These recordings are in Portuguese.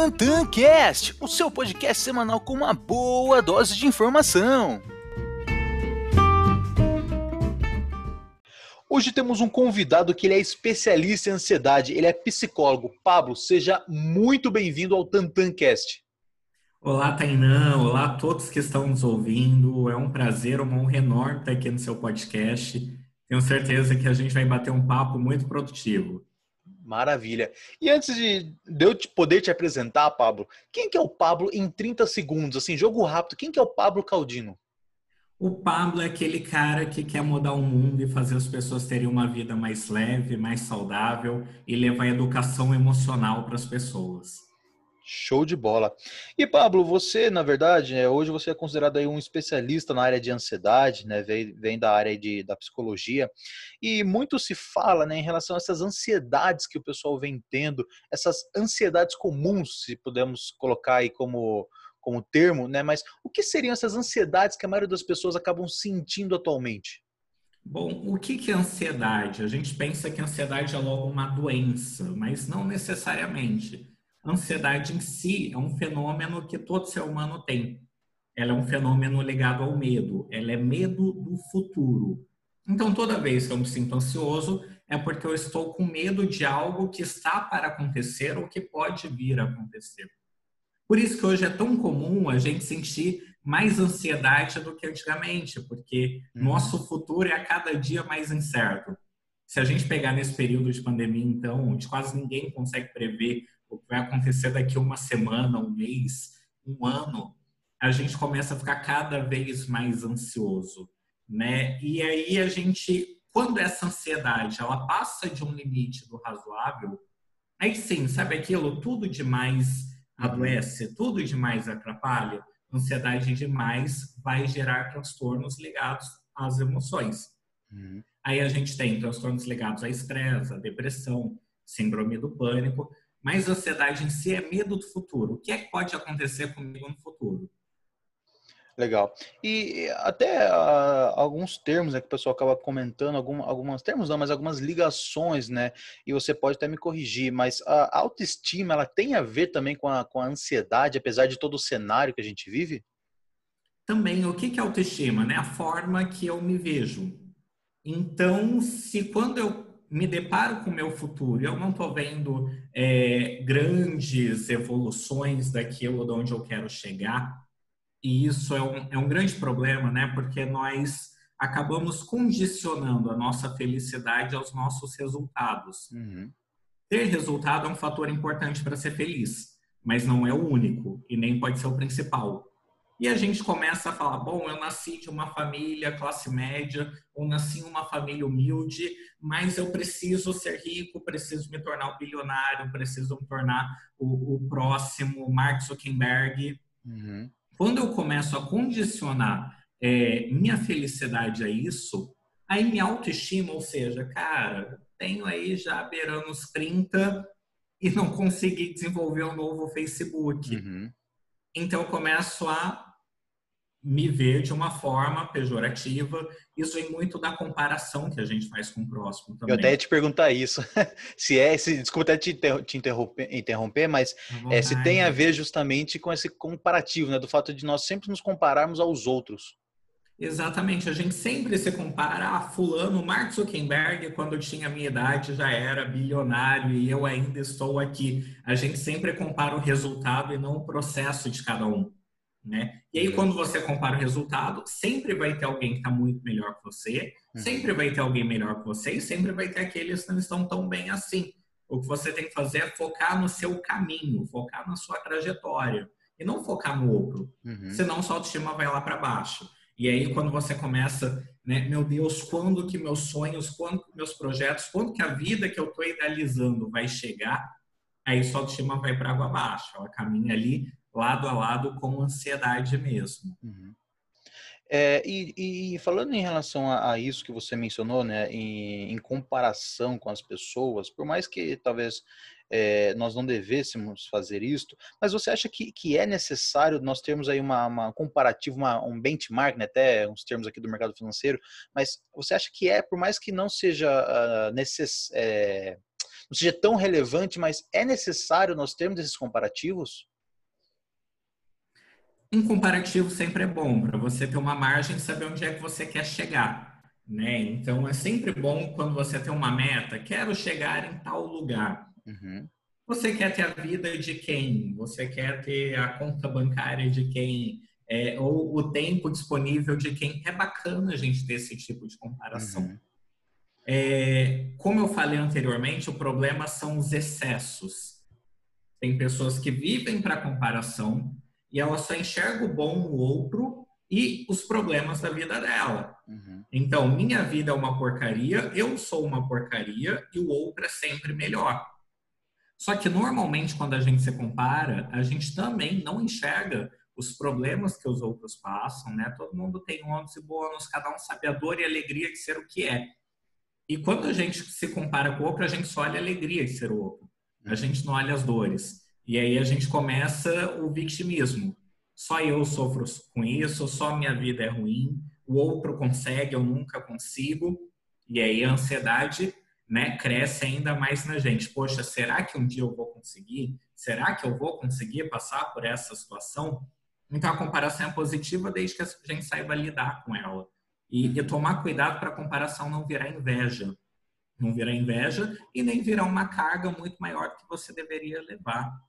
TantanCast, o seu podcast semanal com uma boa dose de informação. Hoje temos um convidado que ele é especialista em ansiedade, ele é psicólogo. Pablo, seja muito bem-vindo ao TantanCast. Olá, Tainã. Olá a todos que estão nos ouvindo. É um prazer, uma honra enorme estar aqui no seu podcast. Tenho certeza que a gente vai bater um papo muito produtivo. Maravilha. E antes de eu poder te apresentar, Pablo, quem que é o Pablo em 30 segundos? Assim, jogo rápido, quem que é o Pablo Caldino? O Pablo é aquele cara que quer mudar o mundo e fazer as pessoas terem uma vida mais leve, mais saudável e levar educação emocional para as pessoas. Show de bola. E Pablo, você, na verdade, é, hoje você é considerado aí um especialista na área de ansiedade, né? Vem, vem da área de, da psicologia. E muito se fala né, em relação a essas ansiedades que o pessoal vem tendo, essas ansiedades comuns, se pudermos colocar aí como, como termo, né? Mas o que seriam essas ansiedades que a maioria das pessoas acabam sentindo atualmente? Bom, o que é ansiedade? A gente pensa que ansiedade é logo uma doença, mas não necessariamente. A ansiedade em si é um fenômeno que todo ser humano tem. Ela é um fenômeno ligado ao medo. Ela é medo do futuro. Então, toda vez que eu me sinto ansioso, é porque eu estou com medo de algo que está para acontecer ou que pode vir a acontecer. Por isso que hoje é tão comum a gente sentir mais ansiedade do que antigamente, porque uhum. nosso futuro é a cada dia mais incerto. Se a gente pegar nesse período de pandemia, então, onde quase ninguém consegue prever o que vai acontecer daqui a uma semana, um mês, um ano, a gente começa a ficar cada vez mais ansioso, né? E aí a gente, quando essa ansiedade ela passa de um limite do razoável, aí sim, sabe aquilo, tudo demais adoece, tudo demais atrapalha, ansiedade demais vai gerar transtornos ligados às emoções. Uhum. Aí a gente tem transtornos ligados a estresse, a depressão, síndrome do pânico, mas ansiedade em si é medo do futuro. O que é que pode acontecer comigo no futuro? Legal. E até uh, alguns termos né, que o pessoal acaba comentando, algum, alguns termos não, mas algumas ligações, né? E você pode até me corrigir, mas a autoestima, ela tem a ver também com a, com a ansiedade, apesar de todo o cenário que a gente vive? Também, o que é autoestima? Né? A forma que eu me vejo. Então, se quando eu me deparo com o meu futuro, eu não estou vendo é, grandes evoluções daquilo de onde eu quero chegar, e isso é um, é um grande problema, né? Porque nós acabamos condicionando a nossa felicidade aos nossos resultados. Uhum. Ter resultado é um fator importante para ser feliz, mas não é o único e nem pode ser o principal. E a gente começa a falar: bom, eu nasci de uma família classe média, ou nasci em uma família humilde, mas eu preciso ser rico, preciso me tornar um bilionário, preciso me tornar o, o próximo Mark Zuckerberg. Uhum. Quando eu começo a condicionar é, minha felicidade a isso, aí minha autoestima, ou seja, cara, tenho aí já beirando os 30 e não consegui desenvolver um novo Facebook. Uhum. Então eu começo a me ver de uma forma pejorativa. Isso vem muito da comparação que a gente faz com o próximo também. Eu até ia te perguntar isso. se é esse, desculpa até te, te interromper, interromper, mas é, se tem a ver justamente com esse comparativo, né? Do fato de nós sempre nos compararmos aos outros. Exatamente, a gente sempre se compara a ah, fulano, Mark Zuckerberg, quando tinha a minha idade já era bilionário e eu ainda estou aqui. A gente sempre compara o resultado e não o processo de cada um. Né? E aí, quando você compara o resultado, sempre vai ter alguém que está muito melhor que você, uhum. sempre vai ter alguém melhor que você e sempre vai ter aqueles que não estão tão bem assim. O que você tem que fazer é focar no seu caminho, focar na sua trajetória e não focar no outro. Uhum. Senão sua autoestima vai lá para baixo. E aí, quando você começa, né, meu Deus, quando que meus sonhos, quando que meus projetos, quando que a vida que eu estou idealizando vai chegar, aí sua autoestima vai para água abaixo. Ela caminha ali lado a lado com ansiedade mesmo. Uhum. É, e, e, falando em relação a, a, isso que você mencionou, né, em, em, comparação com as pessoas, por mais que talvez é, nós não devêssemos fazer isto, mas você acha que, que é necessário nós termos aí uma, uma comparativa, uma, um benchmark, né, até uns termos aqui do mercado financeiro, mas você acha que é, por mais que não seja uh, é, não seja tão relevante, mas é necessário nós termos esses comparativos? Um comparativo sempre é bom para você ter uma margem e saber onde é que você quer chegar, né? Então é sempre bom quando você tem uma meta, quero chegar em tal lugar. Uhum. Você quer ter a vida de quem? Você quer ter a conta bancária de quem? É, ou o tempo disponível de quem? É bacana a gente ter esse tipo de comparação. Uhum. É, como eu falei anteriormente, o problema são os excessos. Tem pessoas que vivem para comparação, e ela só enxerga o bom no outro e os problemas da vida dela. Uhum. Então, minha vida é uma porcaria, eu sou uma porcaria e o outro é sempre melhor. Só que normalmente quando a gente se compara, a gente também não enxerga os problemas que os outros passam, né? Todo mundo tem ônus e bônus, cada um sabe a dor e a alegria de ser o que é. E quando a gente se compara com o outro, a gente só olha a alegria de ser o outro. A uhum. gente não olha as dores. E aí a gente começa o vitimismo. Só eu sofro com isso, só minha vida é ruim, o outro consegue, eu nunca consigo. E aí a ansiedade né, cresce ainda mais na gente. Poxa, será que um dia eu vou conseguir? Será que eu vou conseguir passar por essa situação? Então a comparação é positiva desde que a gente saiba lidar com ela. E, e tomar cuidado para a comparação não virar inveja. Não virar inveja e nem virar uma carga muito maior que você deveria levar.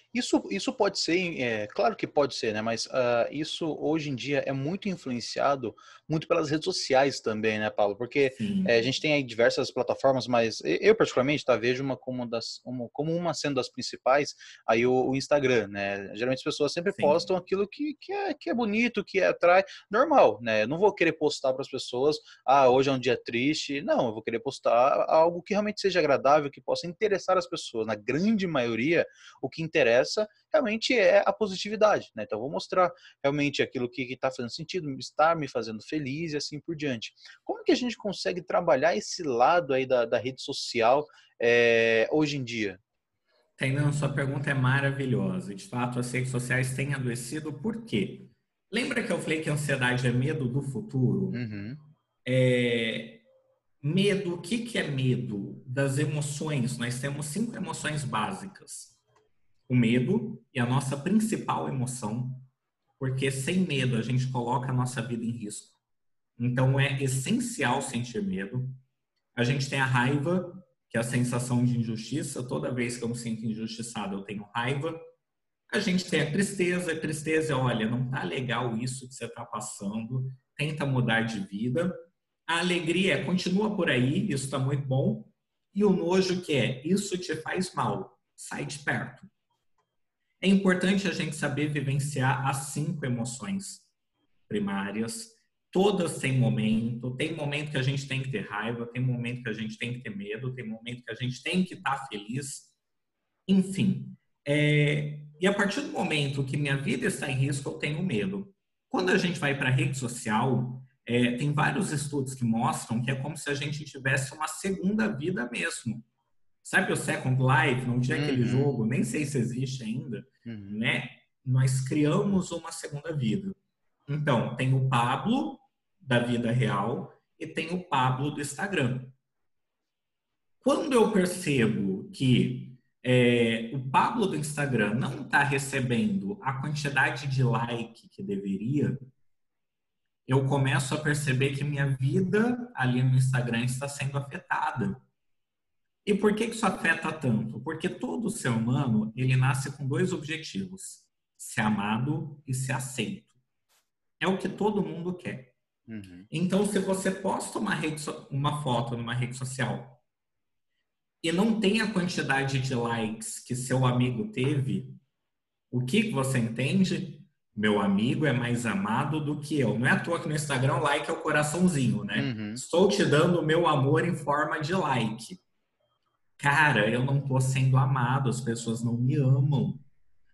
Isso, isso pode ser, é, claro que pode ser, né? Mas uh, isso hoje em dia é muito influenciado muito pelas redes sociais também, né, Paulo? Porque é, a gente tem aí diversas plataformas, mas eu particularmente tá, vejo uma como, das, uma, como uma sendo das principais, aí o, o Instagram, né? Geralmente as pessoas sempre Sim. postam aquilo que, que, é, que é bonito, que atrai, normal, né? Eu não vou querer postar para as pessoas, ah, hoje é um dia triste. Não, eu vou querer postar algo que realmente seja agradável, que possa interessar as pessoas. Na grande maioria, o que interessa realmente é a positividade, né? Então, vou mostrar realmente aquilo que está fazendo sentido, está me fazendo feliz e assim por diante. Como que a gente consegue trabalhar esse lado aí da, da rede social é, hoje em dia? Tainan, sua pergunta é maravilhosa. De fato, as redes sociais têm adoecido por quê? Lembra que eu falei que a ansiedade é medo do futuro? Uhum. É, medo, o que, que é medo? Das emoções. Nós temos cinco emoções básicas o medo é a nossa principal emoção, porque sem medo a gente coloca a nossa vida em risco. Então é essencial sentir medo. A gente tem a raiva, que é a sensação de injustiça. Toda vez que eu me sinto injustiçado, eu tenho raiva. A gente tem a tristeza. A tristeza é, olha, não tá legal isso que você está passando. Tenta mudar de vida. A alegria é, continua por aí, isso está muito bom. E o nojo que é, isso te faz mal. Sai de perto. É importante a gente saber vivenciar as cinco emoções primárias. Todas têm momento. Tem momento que a gente tem que ter raiva, tem momento que a gente tem que ter medo, tem momento que a gente tem que estar feliz. Enfim. É... E a partir do momento que minha vida está em risco, eu tenho medo. Quando a gente vai para a rede social, é, tem vários estudos que mostram que é como se a gente tivesse uma segunda vida mesmo. Sabe o Second Life? Não tinha uhum. aquele jogo, nem sei se existe ainda, uhum. né? Nós criamos uma segunda vida. Então, tem o Pablo da vida real e tem o Pablo do Instagram. Quando eu percebo que é, o Pablo do Instagram não está recebendo a quantidade de like que deveria, eu começo a perceber que minha vida ali no Instagram está sendo afetada. E por que isso afeta tanto? Porque todo ser humano, ele nasce com dois objetivos. Ser amado e ser aceito. É o que todo mundo quer. Uhum. Então, se você posta uma, rede, uma foto numa rede social e não tem a quantidade de likes que seu amigo teve, o que você entende? Meu amigo é mais amado do que eu. Não é à toa que no Instagram like é o coraçãozinho, né? Uhum. Estou te dando o meu amor em forma de like cara, eu não tô sendo amado, as pessoas não me amam.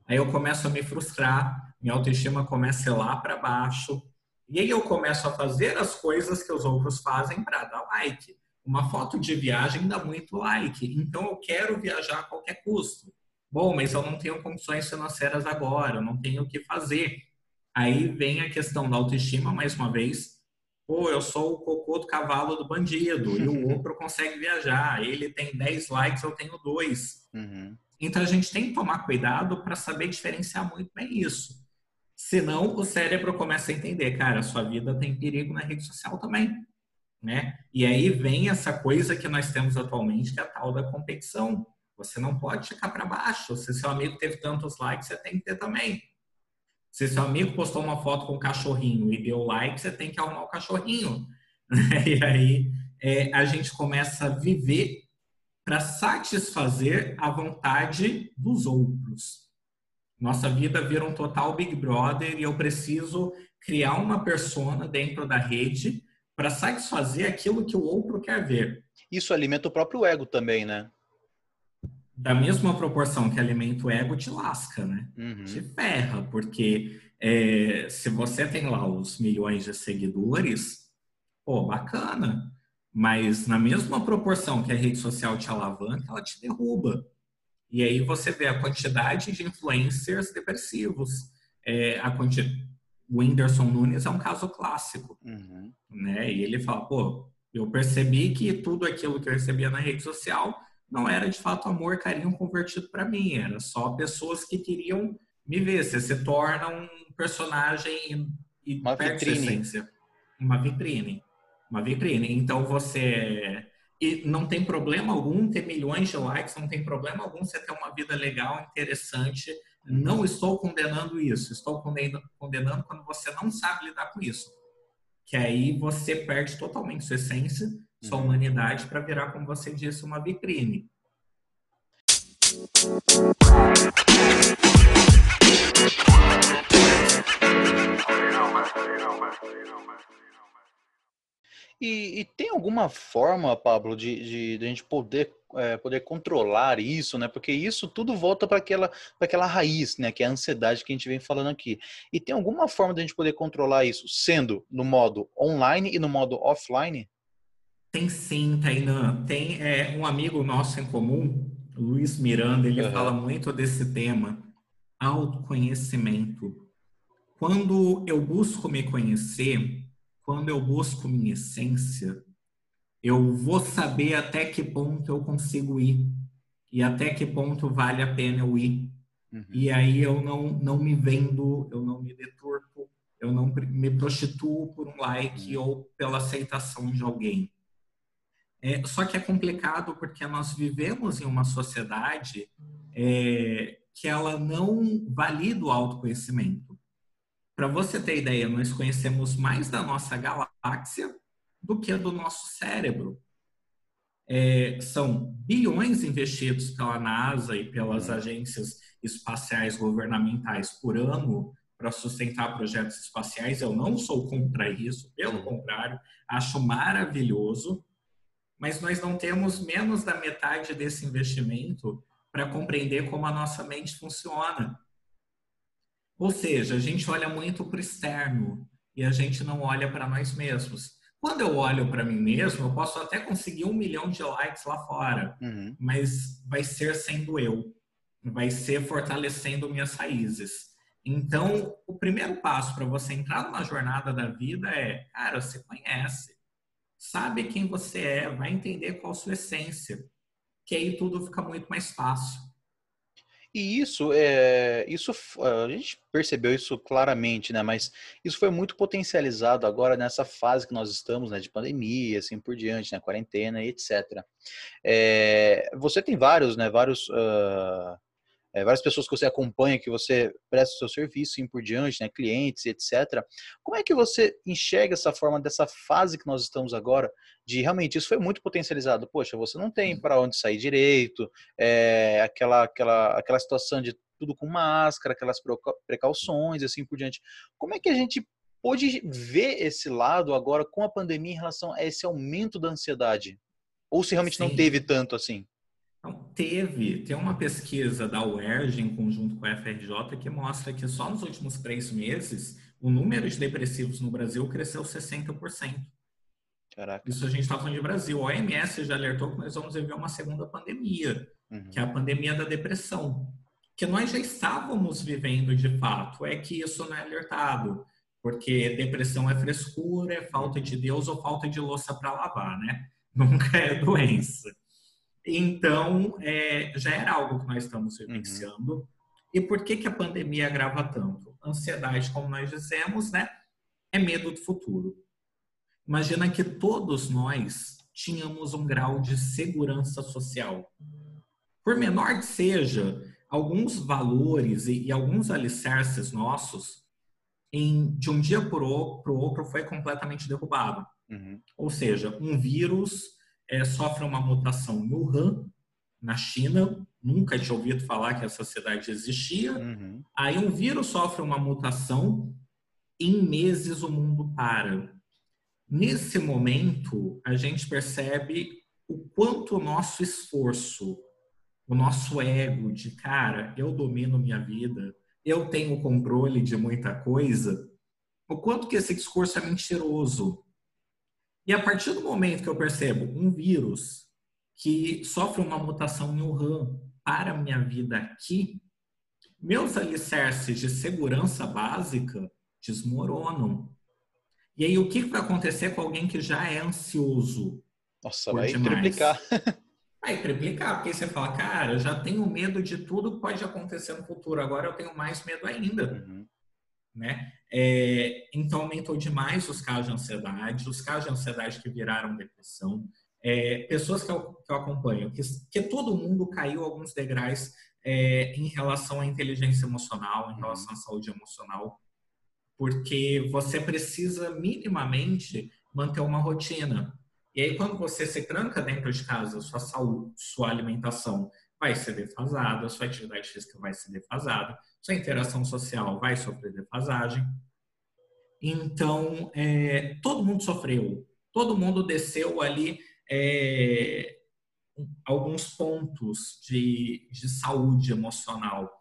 Aí eu começo a me frustrar, minha autoestima começa a ir lá para baixo. E aí eu começo a fazer as coisas que os outros fazem para dar like. Uma foto de viagem dá muito like, então eu quero viajar a qualquer custo. Bom, mas eu não tenho condições financeiras agora, eu não tenho o que fazer. Aí vem a questão da autoestima, mais uma vez, Pô, eu sou o cocô do cavalo do bandido e o outro consegue viajar. Ele tem 10 likes, eu tenho dois. Uhum. Então a gente tem que tomar cuidado para saber diferenciar muito bem isso. Senão o cérebro começa a entender, cara, a sua vida tem perigo na rede social também. Né? E aí vem essa coisa que nós temos atualmente, que é a tal da competição. Você não pode ficar para baixo. Se seu amigo teve tantos likes, você tem que ter também. Se seu amigo postou uma foto com um cachorrinho e deu like, você tem que arrumar o cachorrinho. e aí é, a gente começa a viver para satisfazer a vontade dos outros. Nossa vida vira um total Big Brother e eu preciso criar uma persona dentro da rede para satisfazer aquilo que o outro quer ver. Isso alimenta o próprio ego também, né? Da mesma proporção que alimenta o ego, te lasca, né? Uhum. Te ferra, porque é, se você tem lá os milhões de seguidores, pô, bacana. Mas na mesma proporção que a rede social te alavanca, ela te derruba. E aí você vê a quantidade de influencers depressivos. É, a quantidade... O Whindersson Nunes é um caso clássico. Uhum. Né? E ele fala, pô, eu percebi que tudo aquilo que eu recebia na rede social não era de fato amor, carinho convertido para mim, era só pessoas que queriam me ver. Você se torna um personagem e uma vitrine. essência. Uma vitrine. Uma vitrine. Então você. E não tem problema algum ter milhões de likes, não tem problema algum você ter uma vida legal, interessante. Não estou condenando isso. Estou condenando quando você não sabe lidar com isso. Que aí você perde totalmente sua essência sua humanidade para virar, como você disse, uma vitrine. E, e, tem alguma forma, Pablo, de, de, de a gente poder, é, poder controlar isso, né? Porque isso tudo volta para aquela, aquela raiz, né? Que é a ansiedade que a gente vem falando aqui. E tem alguma forma de a gente poder controlar isso, sendo no modo online e no modo offline? Tem sim, Tainan. Tem é, um amigo nosso em comum, Luiz Miranda, ele uhum. fala muito desse tema, autoconhecimento. Quando eu busco me conhecer, quando eu busco minha essência, eu vou saber até que ponto eu consigo ir e até que ponto vale a pena eu ir. Uhum. E aí eu não, não me vendo, eu não me deturpo, eu não me prostituo por um like uhum. ou pela aceitação de alguém. É, só que é complicado porque nós vivemos em uma sociedade é, que ela não valida o autoconhecimento. Para você ter ideia, nós conhecemos mais da nossa galáxia do que do nosso cérebro. É, são bilhões investidos pela NASA e pelas agências espaciais governamentais por ano para sustentar projetos espaciais. Eu não sou contra isso, pelo contrário, acho maravilhoso mas nós não temos menos da metade desse investimento para compreender como a nossa mente funciona. Ou seja, a gente olha muito para o externo e a gente não olha para nós mesmos. Quando eu olho para mim mesmo, eu posso até conseguir um milhão de likes lá fora, uhum. mas vai ser sendo eu, vai ser fortalecendo minhas raízes. Então, o primeiro passo para você entrar numa jornada da vida é, cara, você conhece sabe quem você é, vai entender qual a sua essência, que aí tudo fica muito mais fácil. E isso, é, isso a gente percebeu isso claramente, né? Mas isso foi muito potencializado agora nessa fase que nós estamos, né? De pandemia, assim por diante, né? Quarentena e etc. É, você tem vários, né? Vários uh, é, várias pessoas que você acompanha, que você presta o seu serviço e assim por diante, né, clientes, etc. Como é que você enxerga essa forma dessa fase que nós estamos agora, de realmente isso foi muito potencializado? Poxa, você não tem para onde sair direito, é, aquela, aquela, aquela situação de tudo com máscara, aquelas precauções, assim por diante. Como é que a gente pôde ver esse lado agora com a pandemia em relação a esse aumento da ansiedade? Ou se realmente Sim. não teve tanto assim? Então, teve, tem uma pesquisa da UERJ em conjunto com a FRJ que mostra que só nos últimos três meses o número de depressivos no Brasil cresceu 60%. Caraca. Isso a gente está falando de Brasil. A OMS já alertou que nós vamos viver uma segunda pandemia, uhum. que é a pandemia da depressão. Que nós já estávamos vivendo de fato, é que isso não é alertado. porque depressão é frescura, é falta de Deus ou falta de louça para lavar, né? Nunca é doença. Então, é, já era algo que nós estamos uhum. vivenciando. Uhum. E por que, que a pandemia agrava tanto? Ansiedade, como nós dizemos, né? É medo do futuro. Imagina que todos nós tínhamos um grau de segurança social. Por menor que seja, alguns valores e, e alguns alicerces nossos, em, de um dia para o outro, foi completamente derrubado. Uhum. Ou seja, um vírus é, sofre uma mutação em Wuhan, na China, nunca tinha ouvido falar que essa cidade existia. Uhum. Aí um vírus sofre uma mutação, em meses o mundo para. Nesse momento, a gente percebe o quanto o nosso esforço, o nosso ego de cara, eu domino minha vida, eu tenho controle de muita coisa, o quanto que esse discurso é mentiroso. E a partir do momento que eu percebo um vírus que sofre uma mutação em Wuhan para a minha vida aqui, meus alicerces de segurança básica desmoronam. E aí, o que vai acontecer com alguém que já é ansioso? Nossa, vai demais? triplicar. Vai triplicar, porque você fala, cara, eu já tenho medo de tudo que pode acontecer no futuro, agora eu tenho mais medo ainda. Uhum. Né? É, então, aumentou demais os casos de ansiedade, os casos de ansiedade que viraram depressão. É, pessoas que eu, que eu acompanho, que, que, todo mundo caiu alguns degraus é, em relação à inteligência emocional, em uhum. relação à saúde emocional porque você precisa minimamente manter uma rotina. E aí, quando você se tranca dentro de casa, sua saúde, sua alimentação vai ser defasada, sua atividade física vai ser defasada, sua interação social vai sofrer defasagem. Então, é, todo mundo sofreu, todo mundo desceu ali é, alguns pontos de, de saúde emocional.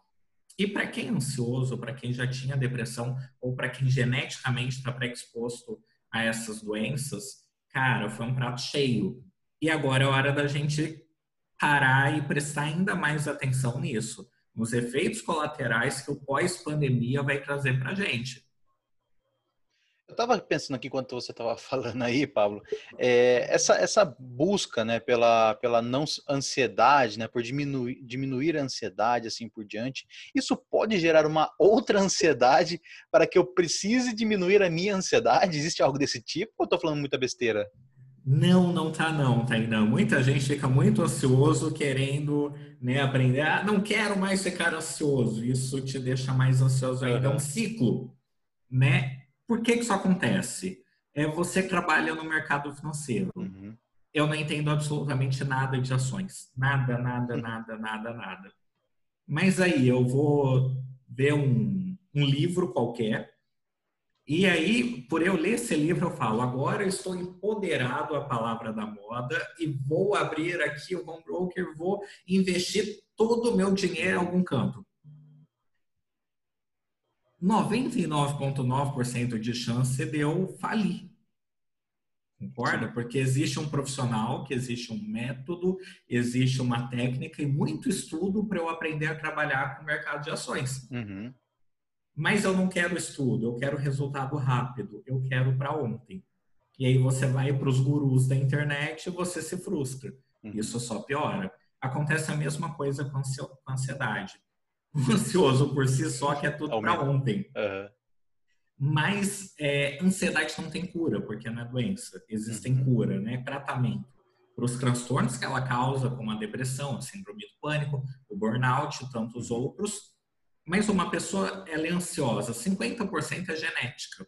E para quem é ansioso, para quem já tinha depressão ou para quem geneticamente está pré-exposto a essas doenças, cara, foi um prato cheio. E agora é hora da gente parar e prestar ainda mais atenção nisso, nos efeitos colaterais que o pós-pandemia vai trazer para a gente. Eu estava pensando aqui enquanto você estava falando aí, Pablo, é, essa, essa busca, né, pela, pela não ansiedade, né, por diminuir, diminuir a ansiedade, assim por diante, isso pode gerar uma outra ansiedade para que eu precise diminuir a minha ansiedade? Existe algo desse tipo ou estou falando muita besteira? Não, não tá não, Tainá. Muita gente fica muito ansioso querendo né, aprender. Ah, não quero mais ficar ansioso. Isso te deixa mais ansioso ainda. É um ciclo, né? Por que, que isso acontece? É, você trabalha no mercado financeiro. Uhum. Eu não entendo absolutamente nada de ações. Nada, nada, uhum. nada, nada, nada. Mas aí eu vou ver um, um livro qualquer. E aí, por eu ler esse livro, eu falo: agora eu estou empoderado à palavra da moda e vou abrir aqui o home broker, vou investir todo o meu dinheiro em algum canto. 99,9% de chance de eu falir. Concorda? Porque existe um profissional, que existe um método, existe uma técnica e muito estudo para eu aprender a trabalhar com o mercado de ações. Uhum. Mas eu não quero estudo, eu quero resultado rápido, eu quero para ontem. E aí você vai para os gurus da internet e você se frustra. Uhum. Isso só piora. Acontece a mesma coisa com a ansiedade ansioso por si só, que é tudo para ontem. Uhum. Mas é, ansiedade não tem cura, porque não é doença. Existem uhum. cura, né? Tratamento. Para os transtornos que ela causa, como a depressão, a síndrome do pânico, o burnout e tantos outros. Mas uma pessoa ela é ansiosa, 50% é genética.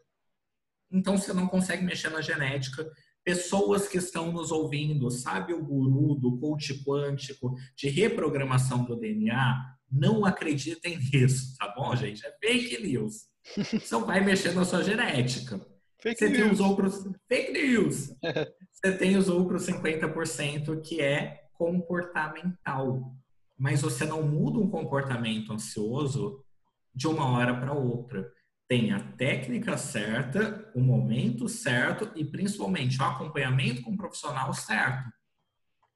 Então você não consegue mexer na genética. Pessoas que estão nos ouvindo, sabe o guru do coach quântico de reprogramação do DNA? Não acreditem nisso, tá bom, gente? É fake news. Isso vai mexer na sua genética. Fake Você news. tem os outros. Fake news. Você tem os outros 50% que é comportamental. Mas você não muda um comportamento ansioso de uma hora para outra. Tem a técnica certa, o momento certo e principalmente o acompanhamento com o profissional certo.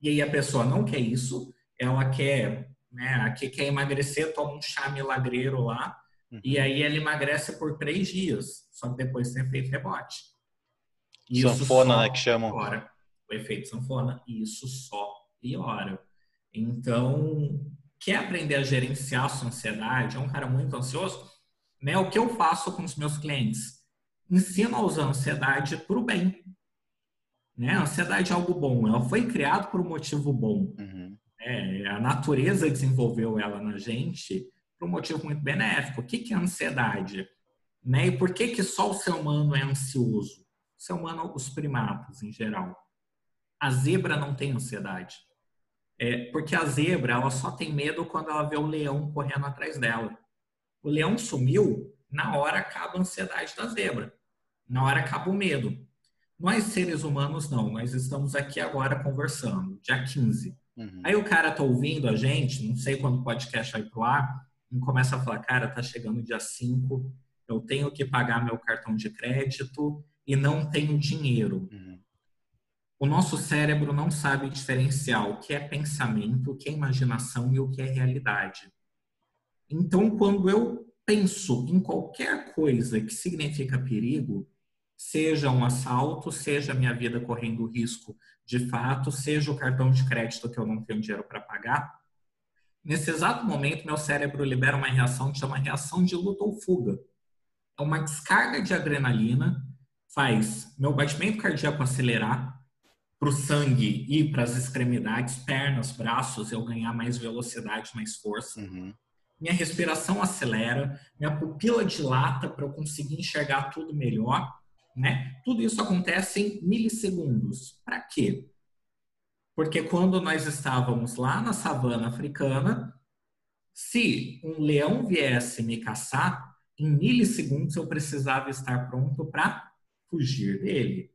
E aí a pessoa não quer isso, ela quer né? Aqui quer emagrecer, toma um chá milagreiro lá, Uhum. E aí ela emagrece por três dias, só que depois tem efeito rebote. Isso sanfona, né, que chamam. Piora. O efeito sanfona, isso só piora. Então, quer aprender a gerenciar a sua ansiedade? É um cara muito ansioso? Né? O que eu faço com os meus clientes? Ensino a usar a ansiedade para o bem. Né? A ansiedade é algo bom, ela foi criada por um motivo bom. Uhum. É, a natureza desenvolveu ela na gente por um motivo muito benéfico. O que, que é ansiedade? Né? E por que, que só o ser humano é ansioso? O ser humano, os primatas em geral. A zebra não tem ansiedade. É, porque a zebra ela só tem medo quando ela vê o leão correndo atrás dela. O leão sumiu, na hora acaba a ansiedade da zebra. Na hora acaba o medo. Nós, seres humanos, não. Nós estamos aqui agora conversando, dia 15. Uhum. Aí o cara tá ouvindo a gente, não sei quando o podcast vai pro ar, e começa a falar, cara, tá chegando dia 5, eu tenho que pagar meu cartão de crédito e não tenho dinheiro. Uhum. O nosso cérebro não sabe diferenciar o que é pensamento, o que é imaginação e o que é realidade. Então, quando eu penso em qualquer coisa que significa perigo, seja um assalto, seja a minha vida correndo risco de fato, seja o cartão de crédito que eu não tenho dinheiro para pagar, nesse exato momento meu cérebro libera uma reação que chama reação de luta ou fuga. É uma descarga de adrenalina, faz meu batimento cardíaco acelerar, para o sangue ir para as extremidades, pernas, braços, eu ganhar mais velocidade, mais força. Uhum. Minha respiração acelera, minha pupila dilata para eu conseguir enxergar tudo melhor né? Tudo isso acontece em milissegundos. Para quê? Porque quando nós estávamos lá na savana africana, se um leão viesse me caçar, em milissegundos eu precisava estar pronto para fugir dele.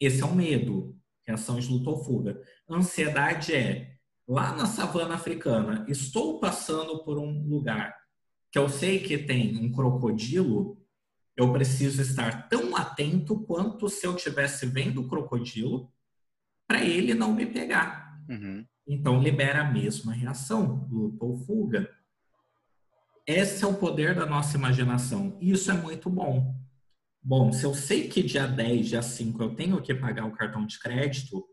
Esse é o medo, reação de luta ou fuga. Ansiedade é, lá na savana africana, estou passando por um lugar que eu sei que tem um crocodilo, eu preciso estar tão atento quanto se eu estivesse vendo o crocodilo para ele não me pegar. Uhum. Então libera a mesma reação, luta ou fuga. Esse é o poder da nossa imaginação. E isso é muito bom. Bom, se eu sei que dia 10, dia 5 eu tenho que pagar o cartão de crédito,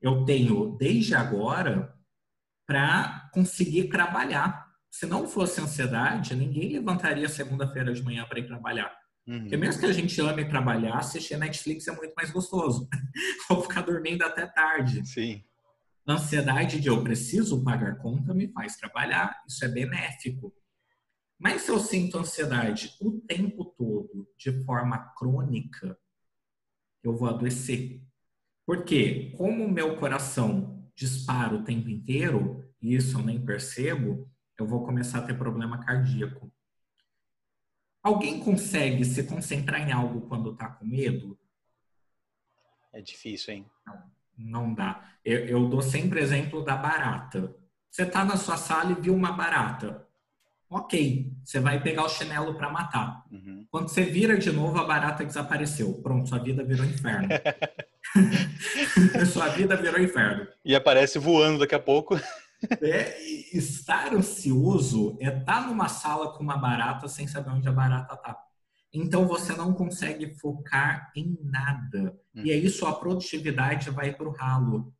eu tenho desde agora para conseguir trabalhar se não fosse ansiedade, ninguém levantaria segunda-feira de manhã para ir trabalhar. Uhum. Porque mesmo que a gente ame trabalhar, assistir Netflix é muito mais gostoso. Ou ficar dormindo até tarde. Sim. A ansiedade de eu preciso pagar conta me faz trabalhar. Isso é benéfico. Mas se eu sinto ansiedade o tempo todo, de forma crônica, eu vou adoecer. Porque, como o meu coração dispara o tempo inteiro, e isso eu nem percebo, eu vou começar a ter problema cardíaco. Alguém consegue se concentrar em algo quando está com medo? É difícil, hein? Não, não dá. Eu, eu dou sempre exemplo da barata. Você está na sua sala e viu uma barata. Ok, você vai pegar o chinelo para matar. Uhum. Quando você vira de novo, a barata desapareceu. Pronto, sua vida virou inferno. sua vida virou inferno. E aparece voando daqui a pouco. É, estar ansioso é estar numa sala com uma barata sem saber onde a barata está. Então você não consegue focar em nada. Hum. E aí sua produtividade vai para o ralo.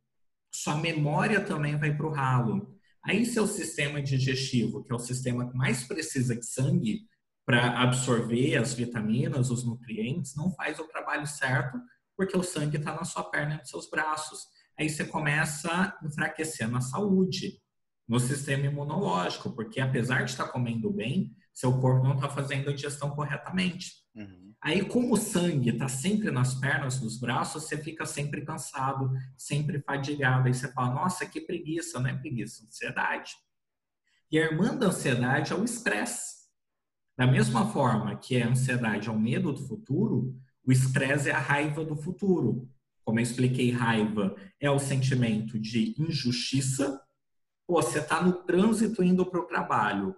Sua memória também vai para o ralo. Aí seu sistema digestivo, que é o sistema que mais precisa de sangue para absorver as vitaminas, os nutrientes, não faz o trabalho certo porque o sangue está na sua perna e nos seus braços aí você começa a enfraquecer na saúde, no sistema imunológico, porque apesar de estar comendo bem, seu corpo não está fazendo a digestão corretamente. Aí, como o sangue está sempre nas pernas, nos braços, você fica sempre cansado, sempre fadigado. Aí você fala, nossa, que preguiça, não é preguiça, ansiedade. E a irmã da ansiedade é o estresse. Da mesma forma que a ansiedade é o medo do futuro, o estresse é a raiva do futuro como eu expliquei, raiva é o sentimento de injustiça. Pô, você está no trânsito indo para o trabalho.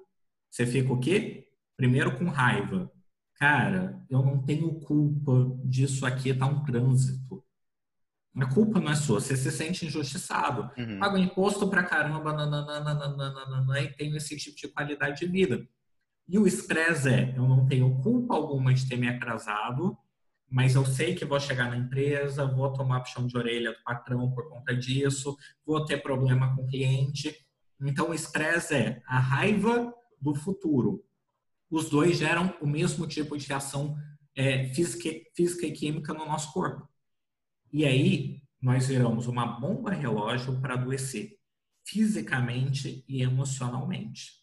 Você fica o quê? Primeiro com raiva. Cara, eu não tenho culpa disso aqui, tá um trânsito. A culpa não é sua, você se sente injustiçado. Uhum. Paga imposto pra caramba nananana, e tem esse tipo de qualidade de vida. E o estresse é, eu não tenho culpa alguma de ter me atrasado, mas eu sei que vou chegar na empresa, vou tomar puxão de orelha do patrão por conta disso, vou ter problema com o cliente. Então, o estresse é a raiva do futuro. Os dois geram o mesmo tipo de reação é, física, física e química no nosso corpo. E aí, nós viramos uma bomba relógio para adoecer fisicamente e emocionalmente.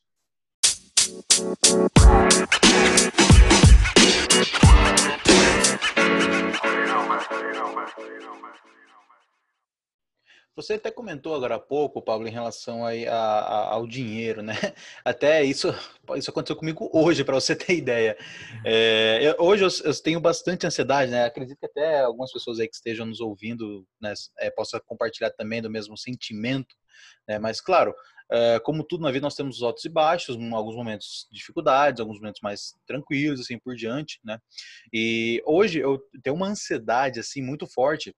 Você até comentou agora há pouco, Pablo, em relação aí a, a, ao dinheiro, né? Até isso, isso aconteceu comigo hoje, para você ter ideia. É, eu, hoje eu, eu, tenho bastante ansiedade, né? Acredito que até algumas pessoas aí que estejam nos ouvindo né, é, possam compartilhar também do mesmo sentimento, né? Mas, claro, é, como tudo na vida, nós temos os altos e baixos, alguns momentos de dificuldades, alguns momentos mais tranquilos, assim por diante, né? E hoje eu tenho uma ansiedade, assim, muito forte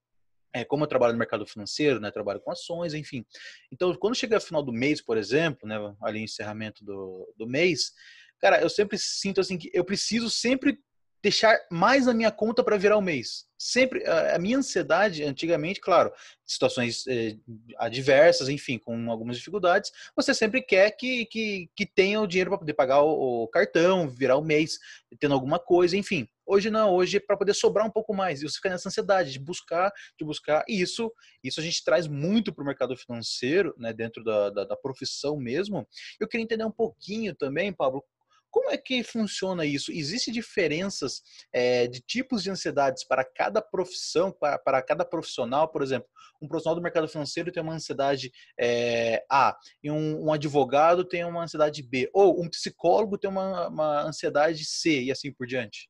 é, como eu trabalho no mercado financeiro, né, trabalho com ações, enfim. Então, quando chega ao final do mês, por exemplo, né, ali encerramento do, do mês, cara, eu sempre sinto assim que eu preciso sempre deixar mais na minha conta para virar o mês. Sempre a minha ansiedade, antigamente, claro, situações eh, adversas, enfim, com algumas dificuldades, você sempre quer que, que, que tenha o dinheiro para poder pagar o, o, cartão, virar o mês, tendo alguma coisa, enfim. Hoje não, hoje é para poder sobrar um pouco mais. E você fica nessa ansiedade de buscar, de buscar. E isso, isso a gente traz muito para o mercado financeiro, né, dentro da, da, da profissão mesmo. Eu queria entender um pouquinho também, Pablo, como é que funciona isso? Existem diferenças é, de tipos de ansiedades para cada profissão, para, para, cada profissional? Por exemplo, um profissional do mercado financeiro tem uma ansiedade é, A, e um, um, advogado tem uma ansiedade B, ou um psicólogo tem uma, uma ansiedade C, e assim por diante?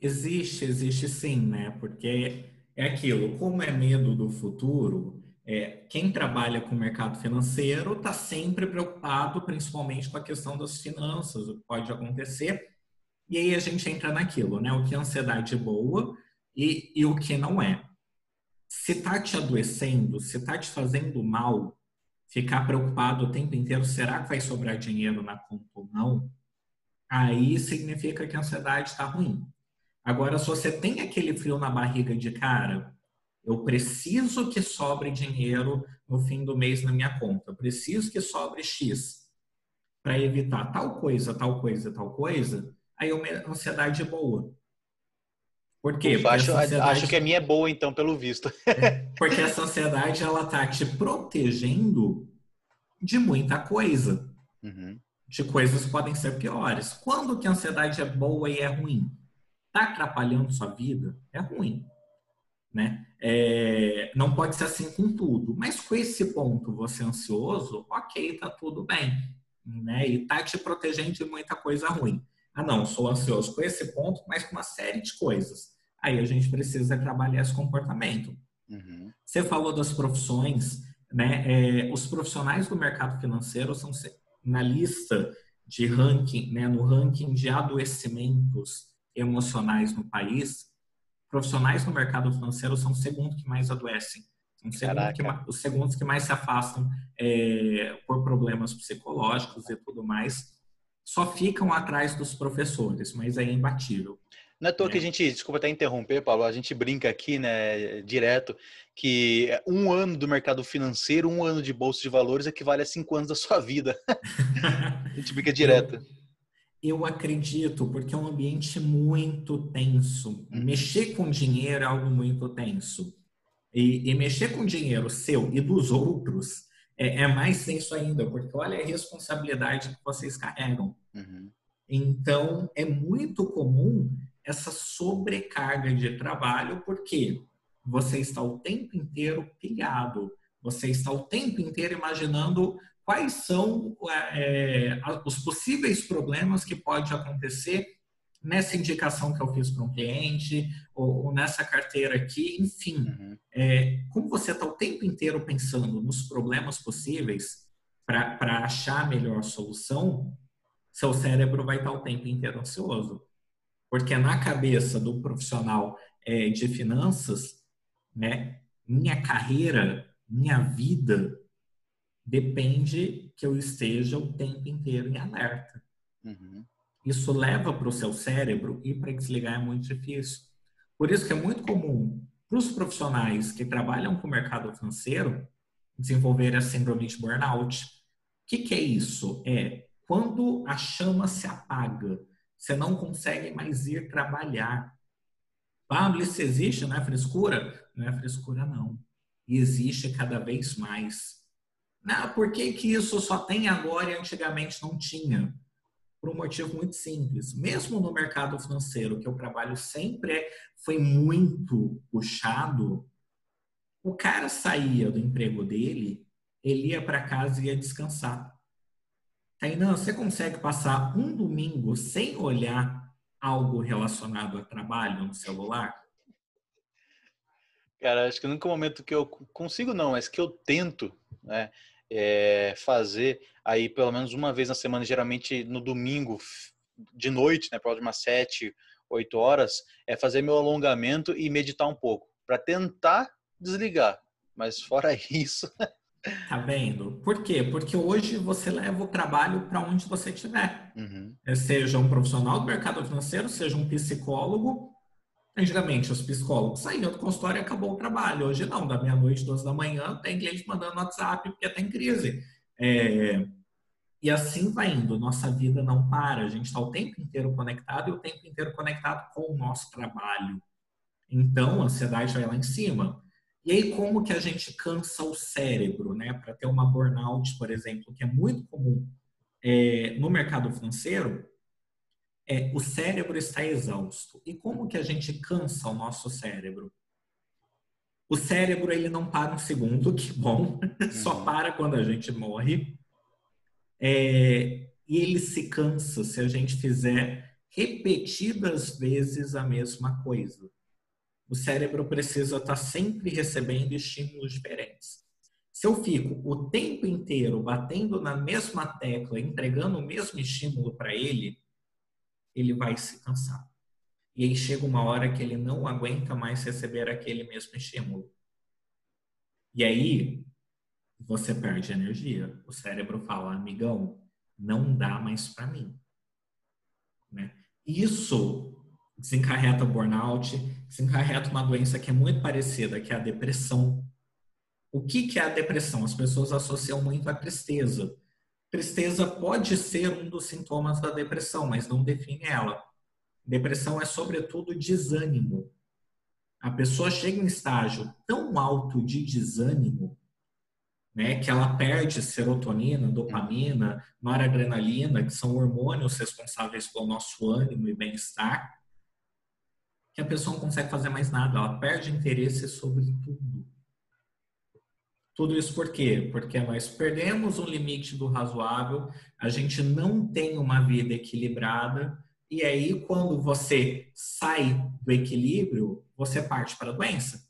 Existe, existe sim, né? Porque é aquilo, como é medo do futuro, é, quem trabalha com o mercado financeiro está sempre preocupado, principalmente com a questão das finanças, o que pode acontecer. E aí a gente entra naquilo, né? O que é ansiedade boa e, e o que não é. Se está te adoecendo, se está te fazendo mal, ficar preocupado o tempo inteiro, será que vai sobrar dinheiro na conta ou não? Aí significa que a ansiedade está ruim. Agora, se você tem aquele frio na barriga de cara, eu preciso que sobre dinheiro no fim do mês na minha conta. Eu preciso que sobre X para evitar tal coisa, tal coisa, tal coisa. Aí uma ansiedade boa. Por quê? Porque acho, ansiedade... acho que a minha é boa, então, pelo visto. É, porque essa ansiedade, ela tá te protegendo de muita coisa. Uhum. De coisas que podem ser piores. Quando que a ansiedade é boa e é ruim? Tá atrapalhando sua vida? É ruim. Né? É, não pode ser assim com tudo, mas com esse ponto você é ansioso, ok, tá tudo bem, né? E tá te protegendo de muita coisa ruim. Ah, não, sou ansioso com esse ponto, mas com uma série de coisas. Aí a gente precisa trabalhar esse comportamento. Uhum. Você falou das profissões, né? É, os profissionais do mercado financeiro são na lista de ranking, né? No ranking de adoecimentos emocionais no país, profissionais no mercado financeiro são os segundos que mais adoecem. São segundo que, os segundos que mais se afastam é, por problemas psicológicos e tudo mais. Só ficam atrás dos professores, mas é imbatível. Não é à toa é. que a gente, desculpa até interromper, Paulo, a gente brinca aqui, né, direto, que um ano do mercado financeiro, um ano de bolsa de valores equivale a cinco anos da sua vida. a gente brinca direto. Eu acredito, porque é um ambiente muito tenso. Uhum. Mexer com dinheiro é algo muito tenso. E, e mexer com dinheiro seu e dos outros é, é, mais tenso ainda, porque olha a responsabilidade que vocês carregam. Uhum. Então, é muito comum essa sobrecarga de trabalho, porque você está o tempo inteiro pilhado, você está o tempo inteiro imaginando quais são é, os possíveis problemas que pode acontecer nessa indicação que eu fiz para um cliente ou, ou nessa carteira aqui, enfim. Uhum. É, como você está o tempo inteiro pensando nos problemas possíveis para achar a melhor solução, seu cérebro vai estar o tempo inteiro ansioso. Porque na cabeça do profissional é, de finanças, né, minha carreira, minha vida depende que eu esteja o tempo inteiro em alerta. Uhum. Isso leva para o seu cérebro e para desligar é muito difícil. Por isso que é muito comum para os profissionais que trabalham com o mercado financeiro desenvolver a síndrome de burnout. O que, que é isso? É quando a chama se apaga, você não consegue mais ir trabalhar. Pablo, isso existe, não é frescura? Não é frescura, não. E existe cada vez mais. Não, por que, que isso só tem agora e antigamente não tinha? Por um motivo muito simples. Mesmo no mercado financeiro, que eu trabalho sempre foi muito puxado, o cara saía do emprego dele, ele ia para casa e ia descansar. Tainan, você consegue passar um domingo sem olhar algo relacionado a trabalho no celular? Cara, acho que no único momento que eu consigo não, mas que eu tento, né, é fazer aí pelo menos uma vez na semana, geralmente no domingo de noite, né, por umas sete, oito horas, é fazer meu alongamento e meditar um pouco, para tentar desligar. Mas fora isso, Tá vendo? Por quê? Porque hoje você leva o trabalho para onde você estiver. Uhum. Seja um profissional do mercado financeiro, seja um psicólogo. Antigamente, os psicólogos saíam do consultório e acabou o trabalho. Hoje não, da meia-noite, duas da manhã, tem cliente mandando WhatsApp porque está em crise. É... E assim vai indo. Nossa vida não para. A gente está o tempo inteiro conectado e o tempo inteiro conectado com o nosso trabalho. Então, a ansiedade vai lá em cima. E aí, como que a gente cansa o cérebro, né? Para ter uma burnout, por exemplo, que é muito comum é, no mercado financeiro, é, o cérebro está exausto. E como que a gente cansa o nosso cérebro? O cérebro, ele não para um segundo, que bom, só uhum. para quando a gente morre. É, e ele se cansa se a gente fizer repetidas vezes a mesma coisa o cérebro precisa estar sempre recebendo estímulos diferentes. Se eu fico o tempo inteiro batendo na mesma tecla, entregando o mesmo estímulo para ele, ele vai se cansar. E aí chega uma hora que ele não aguenta mais receber aquele mesmo estímulo. E aí você perde energia. O cérebro fala, amigão, não dá mais para mim. Né? Isso desencarreta burnout, desencarreta uma doença que é muito parecida, que é a depressão. O que, que é a depressão? As pessoas associam muito à tristeza. Tristeza pode ser um dos sintomas da depressão, mas não define ela. Depressão é, sobretudo, desânimo. A pessoa chega em estágio tão alto de desânimo né, que ela perde serotonina, dopamina, noradrenalina, que são hormônios responsáveis pelo nosso ânimo e bem-estar, que a pessoa não consegue fazer mais nada, ela perde interesse sobre tudo. Tudo isso por quê? Porque nós perdemos o limite do razoável, a gente não tem uma vida equilibrada, e aí quando você sai do equilíbrio, você parte para a doença.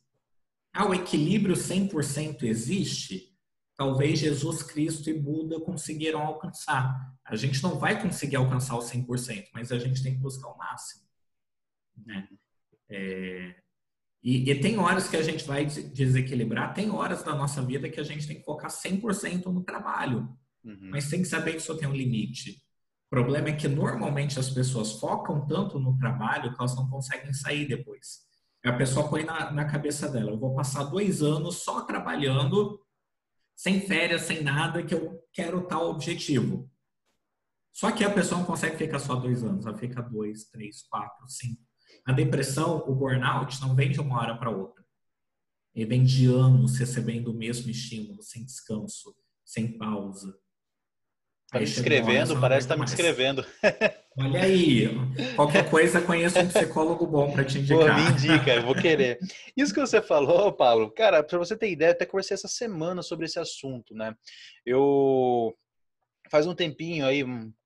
Ah, o equilíbrio 100% existe? Talvez Jesus Cristo e Buda conseguiram alcançar. A gente não vai conseguir alcançar o 100%, mas a gente tem que buscar o máximo. Né? É, e, e, tem horas que a gente vai desequilibrar, tem horas da nossa vida que a gente tem que focar 100% no trabalho. Uhum. Mas tem que saber que isso tem um limite. O problema é que normalmente as pessoas focam tanto no trabalho que elas não conseguem sair depois. A pessoa põe na, na cabeça dela: eu vou passar dois anos só trabalhando, sem férias, sem nada, que eu quero tal objetivo. Só que a pessoa não consegue ficar só dois anos, ela fica dois, três, quatro, cinco. A depressão, o burnout, não vem de uma hora para outra. Ele vem de anos recebendo o mesmo estímulo, sem descanso, sem pausa. Tá me escrevendo, parece que tá me escrevendo. Olha aí, qualquer coisa conheço um psicólogo bom para te indicar. Pô, me indica, eu vou querer. Isso que você falou, Paulo, cara, para você ter ideia, até conversei essa semana sobre esse assunto, né? Eu faz um tempinho aí,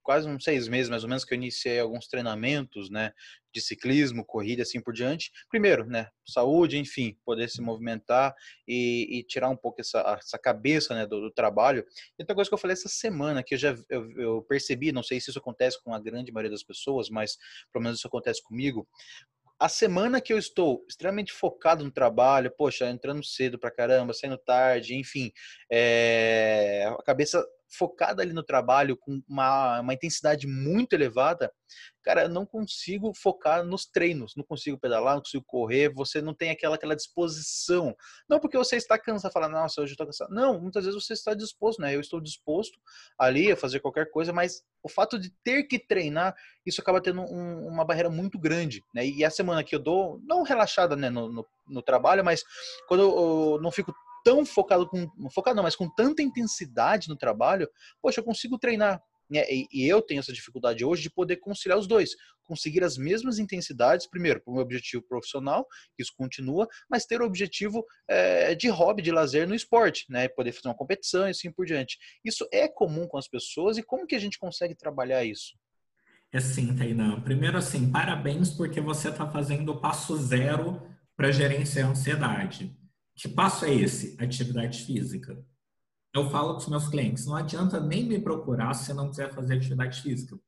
quase uns seis meses mais ou menos, que eu iniciei alguns treinamentos, né, de ciclismo, corrida, assim por diante. Primeiro, né, saúde, enfim, poder se movimentar e, e tirar um pouco essa, essa cabeça, né, do, do, trabalho. E outra coisa que eu falei essa semana, que eu já eu, eu percebi, não sei se isso acontece com a grande maioria das pessoas, mas pelo menos isso acontece comigo, a semana que eu estou extremamente focado no trabalho, poxa, entrando cedo pra caramba, saindo tarde, enfim, é, a cabeça focada ali no trabalho com uma, uma intensidade muito elevada, cara, eu não consigo focar nos treinos, não consigo pedalar, não consigo correr, você não tem aquela, aquela disposição. Não porque você está cansado, fala, nossa, hoje eu estou cansado. Não, muitas vezes você está disposto, né? Eu estou disposto ali a fazer qualquer coisa, mas o fato de ter que treinar, isso acaba tendo um, uma barreira muito grande, né? E a semana que eu dou, não relaxada né, no, no, no trabalho, mas quando eu, eu não fico tão focado com focado não, mas com tanta intensidade no trabalho, poxa, eu consigo treinar. Né? E, e, eu tenho essa dificuldade hoje de poder conciliar os dois, conseguir as mesmas intensidades, primeiro, para o meu objetivo profissional, isso continua, mas ter o objetivo é, de hobby, de lazer no esporte, né? Poder fazer uma competição e assim por diante. Isso é comum com as pessoas e como que a gente consegue trabalhar isso? É sim, Tainan. Primeiro, assim, parabéns porque você está fazendo o passo zero para gerenciar a ansiedade. Que passo é esse? Atividade física. Eu falo com os meus clientes, não adianta nem me procurar se não quiser fazer atividade física.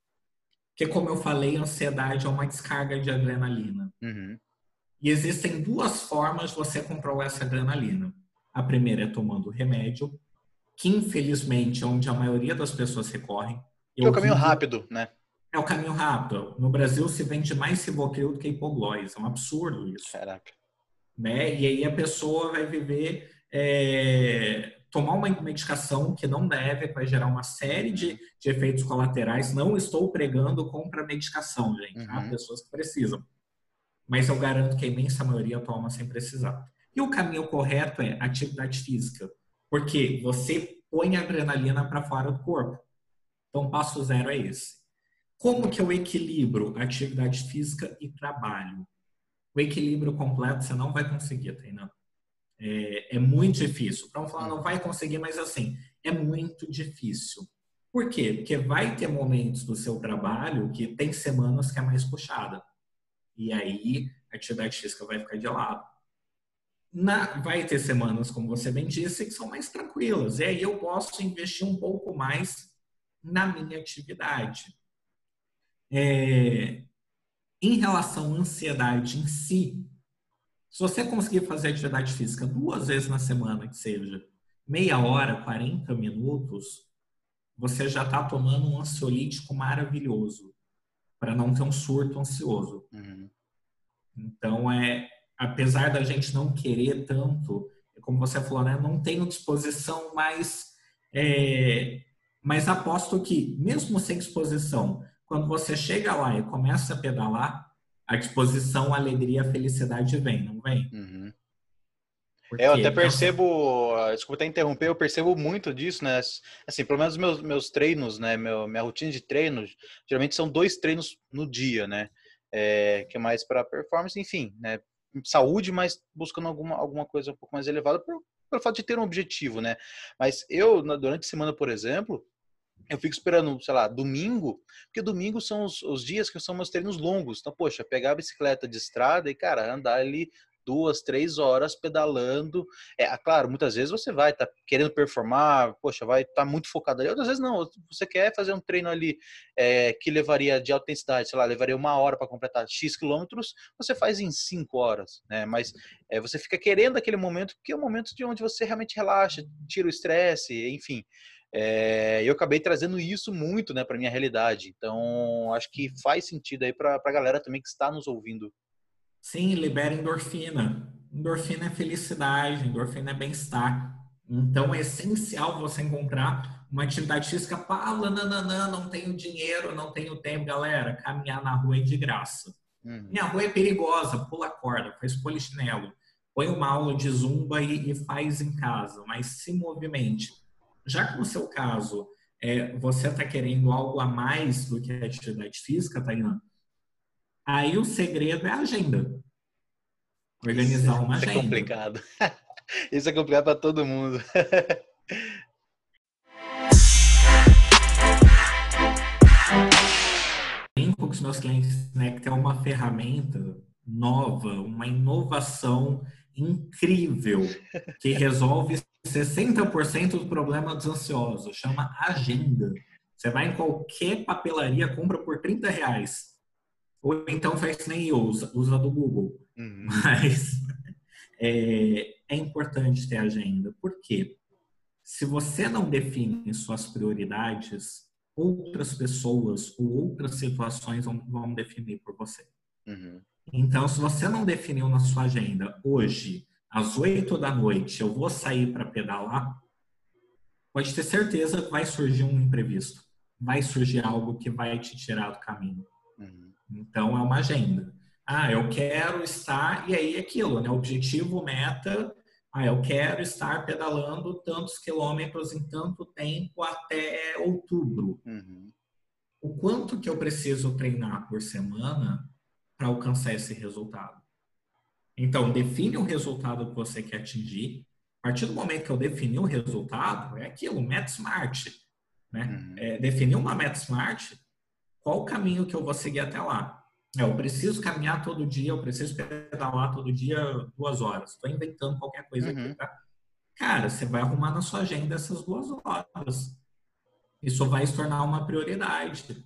Porque, como eu falei, a ansiedade é uma descarga de adrenalina. Uhum. E existem duas formas de você controlar essa adrenalina. A primeira é tomando remédio, que infelizmente é onde a maioria das pessoas recorrem. é o caminho rápido, né? É o caminho rápido. No Brasil se vende mais Civocril do que hipoglós. É um absurdo isso. Caraca né? E aí a pessoa vai viver, é, tomar uma medicação que não deve, vai gerar uma série de, de efeitos colaterais. Não estou pregando compra medicação, gente. Tá? Uhum. Há pessoas que precisam. Mas eu garanto que a imensa maioria toma sem precisar. E o caminho correto é atividade física. Porque você põe a adrenalina para fora do corpo. Então, passo zero é esse. Como que eu equilibro atividade física e trabalho? O equilíbrio completo você não vai conseguir, treinando. É, é muito difícil. Para falar, não vai conseguir, mas assim, é muito difícil. Por quê? Porque vai ter momentos do seu trabalho que tem semanas que é mais puxada. E aí a atividade física vai ficar de lado. Na, vai ter semanas, como você bem disse, que são mais tranquilas. E aí eu posso investir um pouco mais na minha atividade. É, em relação à ansiedade em si, se você conseguir fazer atividade física duas vezes na semana, que seja meia hora, 40 minutos, você já está tomando um ansiolítico maravilhoso para não ter um surto ansioso. Uhum. Então, é, apesar da gente não querer tanto, como você falou, né, não tenho disposição, mas, é, mas aposto que, mesmo sem disposição, quando você chega lá e começa a pedalar, a disposição, a alegria, a felicidade vem, não vem? Uhum. É, eu até percebo, ah, desculpa até interromper, eu percebo muito disso, né? Assim, pelo menos meus, meus treinos, né? Meu, minha rotina de treino, geralmente são dois treinos no dia, né? É, que é mais para performance, enfim, né? Saúde, mas buscando alguma, alguma coisa um pouco mais elevada por, pelo fato de ter um objetivo, né? Mas eu, durante a semana, por exemplo, eu fico esperando, sei lá, domingo, porque domingo são os, os, dias que são meus treinos longos. Então, poxa, pegar a bicicleta de estrada e, cara, andar ali duas, três horas pedalando. É, ah, claro, muitas vezes você vai estar tá querendo performar, poxa, vai estar tá muito focado ali. Outras vezes não, você quer fazer um treino ali é, que levaria de alta intensidade, sei lá, levaria uma hora para completar X quilômetros, você faz em cinco horas, né? Mas é, você fica querendo aquele momento, porque é o momento de onde você realmente relaxa, tira o estresse, enfim. É, eu acabei trazendo isso muito né, para minha realidade. Então, acho que faz sentido aí para a galera também que está nos ouvindo. Sim, libera endorfina. Endorfina é felicidade, endorfina é bem-estar. Então, é essencial você encontrar uma atividade física. Fala, nananã, não tenho dinheiro, não tenho tempo. Galera, caminhar na rua é de graça. Uhum. Minha rua é perigosa, pula corda, faz polichinelo. Põe uma aula de zumba e, e faz em casa, mas se movimente já que no seu caso é, você está querendo algo a mais do que a atividade física, Tainá, aí o segredo é a agenda. Organizar uma Isso agenda. é complicado. Isso é complicado para todo mundo. Brinco com os meus clientes né, que tem uma ferramenta nova, uma inovação incrível que resolve 60% do problema dos ansiosos. Chama agenda. Você vai em qualquer papelaria, compra por 30 reais. Ou então faz nem eu, usa, usa do Google. Uhum. Mas é, é importante ter agenda. Por quê? se você não define suas prioridades, outras pessoas ou outras situações vão, vão definir por você. Uhum. Então, se você não definiu na sua agenda, hoje, às 8 da noite, eu vou sair para pedalar, pode ter certeza que vai surgir um imprevisto. Vai surgir algo que vai te tirar do caminho. Uhum. Então, é uma agenda. Ah, eu quero estar, e aí é aquilo, né? Objetivo, meta, ah, eu quero estar pedalando tantos quilômetros em tanto tempo até outubro. Uhum. O quanto que eu preciso treinar por semana para alcançar esse resultado? Então, define o resultado que você quer atingir. A partir do momento que eu defini o resultado, é aquilo, meta smart. Né? Uhum. É, definir uma meta smart, qual o caminho que eu vou seguir até lá? É, eu preciso caminhar todo dia, eu preciso pedalar todo dia duas horas. Estou inventando qualquer coisa uhum. aqui, tá? Cara, você vai arrumar na sua agenda essas duas horas. Isso vai se tornar uma prioridade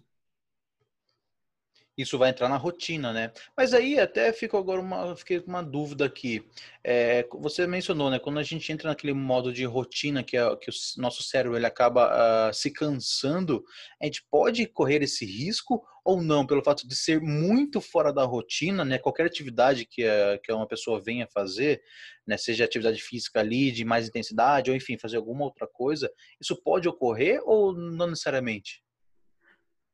isso vai entrar na rotina, né? Mas aí até fico agora uma, fiquei com uma dúvida aqui. É, você mencionou, né? Quando a gente entra naquele modo de rotina que, é, que o nosso cérebro ele acaba uh, se cansando, a gente pode correr esse risco ou não, pelo fato de ser muito fora da rotina, né? Qualquer atividade que, que uma pessoa venha fazer, né? Seja atividade física ali de mais intensidade ou enfim fazer alguma outra coisa, isso pode ocorrer ou não necessariamente?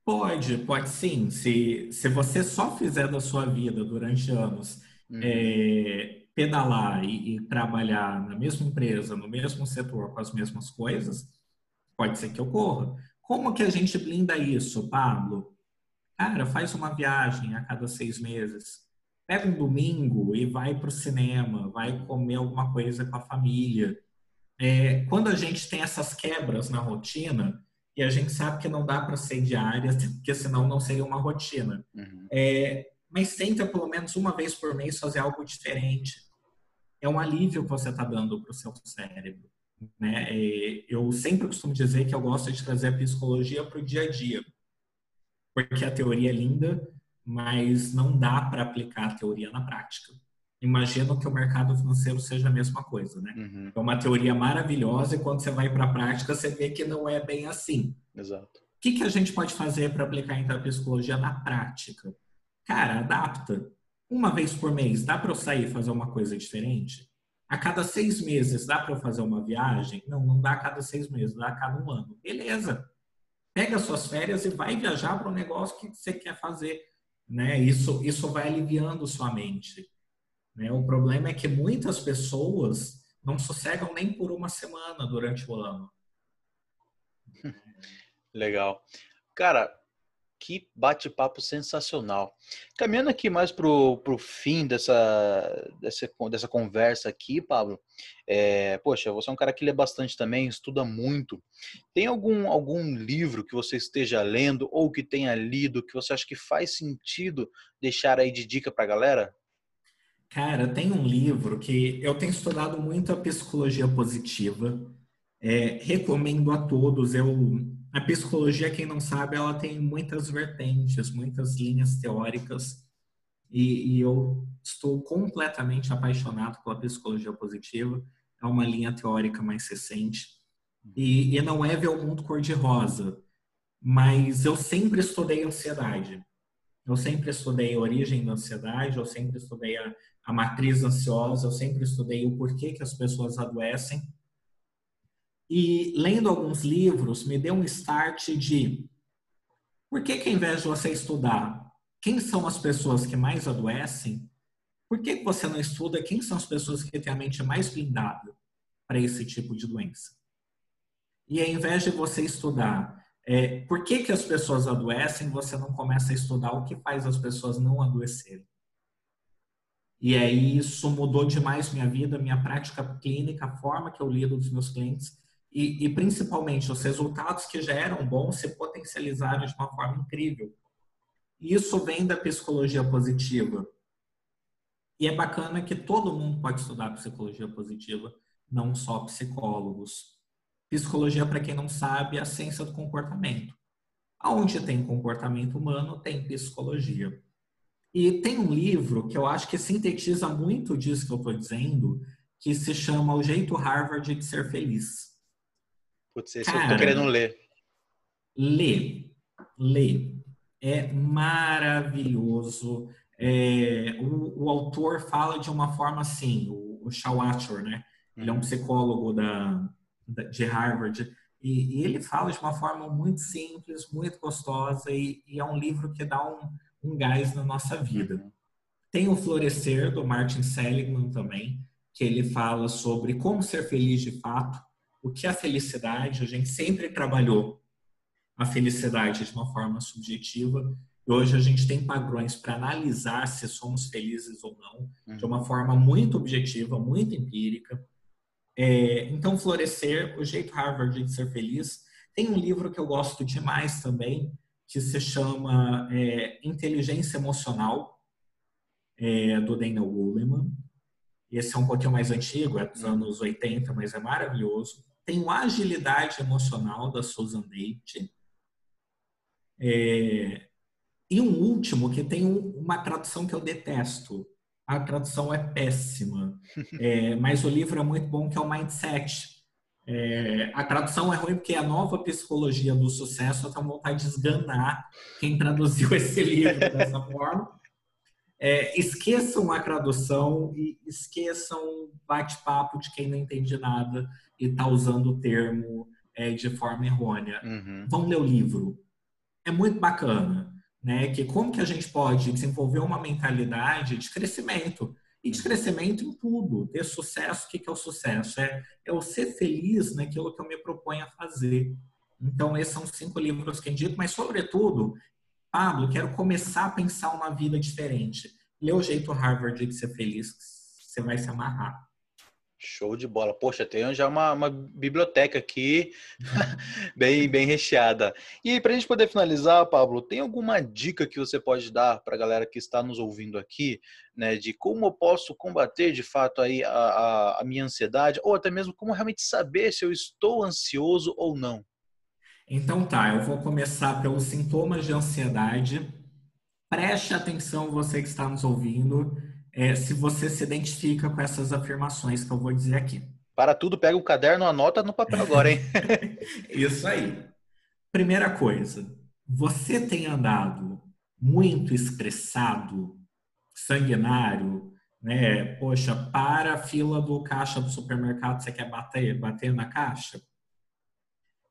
Pode, pode sim. Se, se você só fizer da sua vida durante anos uhum. é, pedalar e, e, trabalhar na mesma empresa, no mesmo setor, com as mesmas coisas, pode ser que ocorra. Como que a gente blinda isso, Pablo? Cara, faz uma viagem a cada seis meses. Pega um domingo e vai para o cinema, vai comer alguma coisa com a família. É, quando a gente tem essas quebras na rotina, e a gente sabe que não dá para ser diária, porque senão não seria uma rotina. Uhum. É, mas tenta pelo menos uma vez por mês fazer algo diferente. É um alívio que você está dando para o seu cérebro. Né? É, eu sempre costumo dizer que eu gosto de trazer a psicologia para o dia a dia, porque a teoria é linda, mas não dá para aplicar a teoria na prática imagino que o mercado financeiro seja a mesma coisa, né? Uhum. É uma teoria maravilhosa e quando você vai para a prática você vê que não é bem assim. Exato. O que, que a gente pode fazer para aplicar então a psicologia na prática? Cara, adapta. Uma vez por mês, dá para eu sair e fazer uma coisa diferente? A cada seis meses, dá para eu fazer uma viagem? Não, não dá a cada seis meses, dá a cada um ano. Beleza. Pega suas férias e vai viajar para um negócio que você quer fazer. Né? Isso, isso vai aliviando sua mente. Né? O problema é que muitas pessoas não sossegam nem por uma semana durante o ano. Legal. Cara, que bate-papo sensacional. Caminhando aqui mais para o fim dessa, dessa, dessa conversa aqui, Pablo. É, poxa, você é um cara que lê bastante também, estuda muito. Tem algum, algum livro que você esteja lendo ou que tenha lido que você acha que faz sentido deixar aí de dica para a galera? Cara, tem um livro que eu tenho estudado muito a psicologia positiva. É, recomendo a todos. Eu, a psicologia, quem não sabe, ela tem muitas vertentes, muitas linhas teóricas. E, e eu estou completamente apaixonado pela psicologia positiva. É uma linha teórica mais recente. E, e não é ver o mundo cor-de-rosa, mas eu sempre estudei ansiedade. Eu sempre estudei a origem da ansiedade, eu sempre estudei a, a matriz ansiosa, eu sempre estudei o porquê que as pessoas adoecem. E lendo alguns livros, me deu um start de por que, que ao invés de você estudar quem são as pessoas que mais adoecem, por que, que você não estuda quem são as pessoas que têm a mente mais blindada para esse tipo de doença? E ao invés de você estudar é, por que, que as pessoas adoecem, você não começa a estudar o que faz as pessoas não adoecerem. E aí isso mudou demais minha vida, minha prática clínica, a forma que eu lido dos meus clientes e, e principalmente os resultados que já eram bons se potencializaram de uma forma incrível. Isso vem da psicologia positiva. E é bacana que todo mundo pode estudar psicologia positiva, não só psicólogos. Psicologia, para quem não sabe, é a ciência do comportamento. Aonde tem comportamento humano, tem psicologia. E tem um livro que eu acho que sintetiza muito disso que eu estou dizendo, que se chama O Jeito Harvard de Ser Feliz. Putz, esse Cara, eu tô querendo ler. Lê, lê. É maravilhoso. É, o, o, autor fala de uma forma assim, o, o Shawachor, né? Ele é um uhum. psicólogo da de Harvard. E, e, ele fala de uma forma muito simples, muito gostosa, e, e é um livro que dá um, um gás na nossa vida. Uhum. Tem o Florescer, do Martin Seligman também, que ele fala sobre como ser feliz de fato, o que é a felicidade. A gente sempre trabalhou a felicidade de uma forma subjetiva. E hoje a gente tem padrões para analisar se somos felizes ou não, uhum. de uma forma muito objetiva, muito empírica. É, então, Florescer, o jeito Harvard de ser feliz. Tem um livro que eu gosto demais também, que se chama é, Inteligência Emocional, é, do Daniel Goleman. Esse é um pouquinho mais antigo, é dos anos 80, mas é maravilhoso. Tem o Agilidade Emocional, da Susan Date. É, e um último, que tem uma tradução que eu detesto. A tradução é péssima, é, mas o livro é muito bom, que é o Mindset. É, a tradução é ruim porque é a nova psicologia do sucesso. Eu tenho vontade de esganar quem traduziu esse livro dessa forma. É, esqueçam a tradução e esqueçam o bate-papo de quem não entende nada e está usando o termo é, de forma errônea. Uhum. Vão ler o livro. É muito bacana, né? Que como que a gente pode desenvolver uma mentalidade de crescimento e de crescimento em tudo, ter sucesso. O que, que é o sucesso? É, é eu ser feliz naquilo que eu me proponho a fazer. Então, esses são cinco livros que eu indico, mas, sobretudo, Pablo, quero começar a pensar uma vida diferente. Lê o jeito Harvard de ser feliz, você vai se amarrar. Show de bola. Poxa, tem já uma, uma biblioteca aqui bem, bem recheada. E para a gente poder finalizar, Pablo, tem alguma dica que você pode dar para a galera que está nos ouvindo aqui, né, de como eu posso combater de fato aí a, a, a minha ansiedade, ou até mesmo como realmente saber se eu estou ansioso ou não? Então tá, eu vou começar pelos sintomas de ansiedade. Preste atenção, você que está nos ouvindo, é, se você se identifica com essas afirmações que eu vou dizer aqui. Para tudo, pega o caderno, anota no papel agora, hein? Isso aí. Primeira coisa, você tem andado muito estressado, sanguinário, né? Poxa, para a fila do caixa do supermercado, você quer bater, bater na caixa?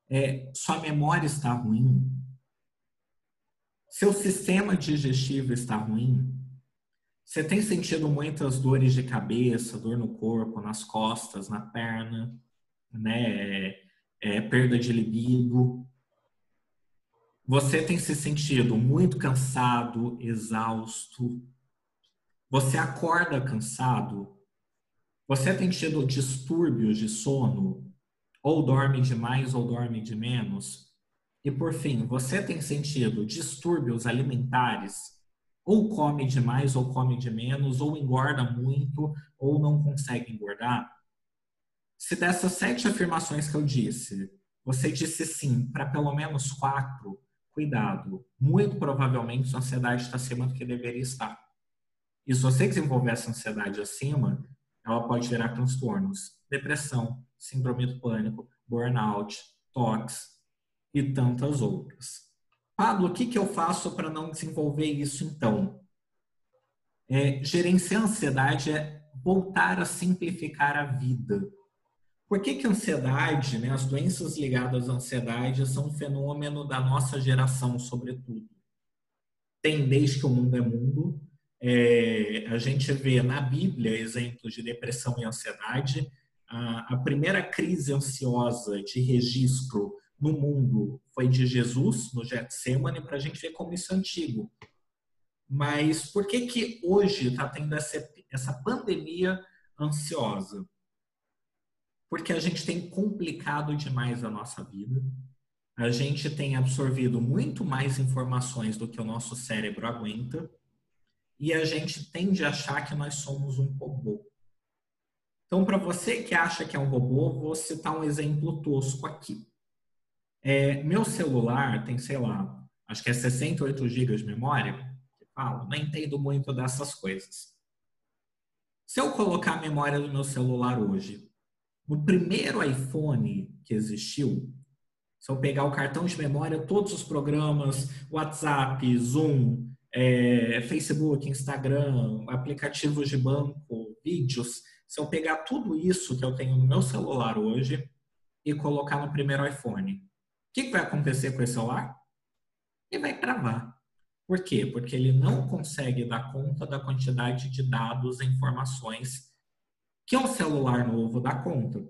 é, sua memória está ruim, seu sistema digestivo está ruim, você tem sentido muitas dores de cabeça, dor no corpo, nas costas, na perna, né? É, perda de libido. Você tem se sentido muito cansado, exausto. Você acorda cansado. Você tem tido distúrbios de sono, ou dorme demais ou dorme de menos. E por fim, você tem sentido distúrbios alimentares, ou come demais ou come de menos, ou engorda muito ou não consegue engordar? Se dessas sete afirmações que eu disse, você disse sim para pelo menos quatro, cuidado. Muito provavelmente sua ansiedade está acima do que deveria estar. E se você desenvolver essa ansiedade acima, ela pode gerar transtornos, depressão, síndrome do pânico, burnout, TOX e tantas outras. Pablo, o que, que eu faço para não desenvolver isso então? É, gerenciar a ansiedade é voltar a simplificar a vida. Por que, que a ansiedade, né, as doenças ligadas à ansiedade, são um fenômeno da nossa geração, sobretudo? Tem desde que o mundo é mundo. É, a gente vê na Bíblia exemplos de depressão e ansiedade a, a primeira crise ansiosa de registro no mundo foi de Jesus, no Getsemane, para a gente ver como isso é antigo. Mas por que que hoje está tendo essa, essa pandemia ansiosa? Porque a gente tem complicado demais a nossa vida. A gente tem absorvido muito mais informações do que o nosso cérebro aguenta. E a gente tende a achar que nós somos um robô. Então, para você que acha que é um robô, vou citar um exemplo tosco aqui. É, meu celular tem, sei lá, acho que é 68 GB de memória. Não entendo muito dessas coisas. Se eu colocar a memória do meu celular hoje, no primeiro iPhone que existiu, se eu pegar o cartão de memória, todos os programas, WhatsApp, Zoom, é, Facebook, Instagram, aplicativos de banco, vídeos, se eu pegar tudo isso que eu tenho no meu celular hoje e colocar no primeiro iPhone, que, vai acontecer com esse celular? Ele vai travar. Por quê? Porque ele não consegue dar conta da quantidade de dados e informações que um celular novo dá conta.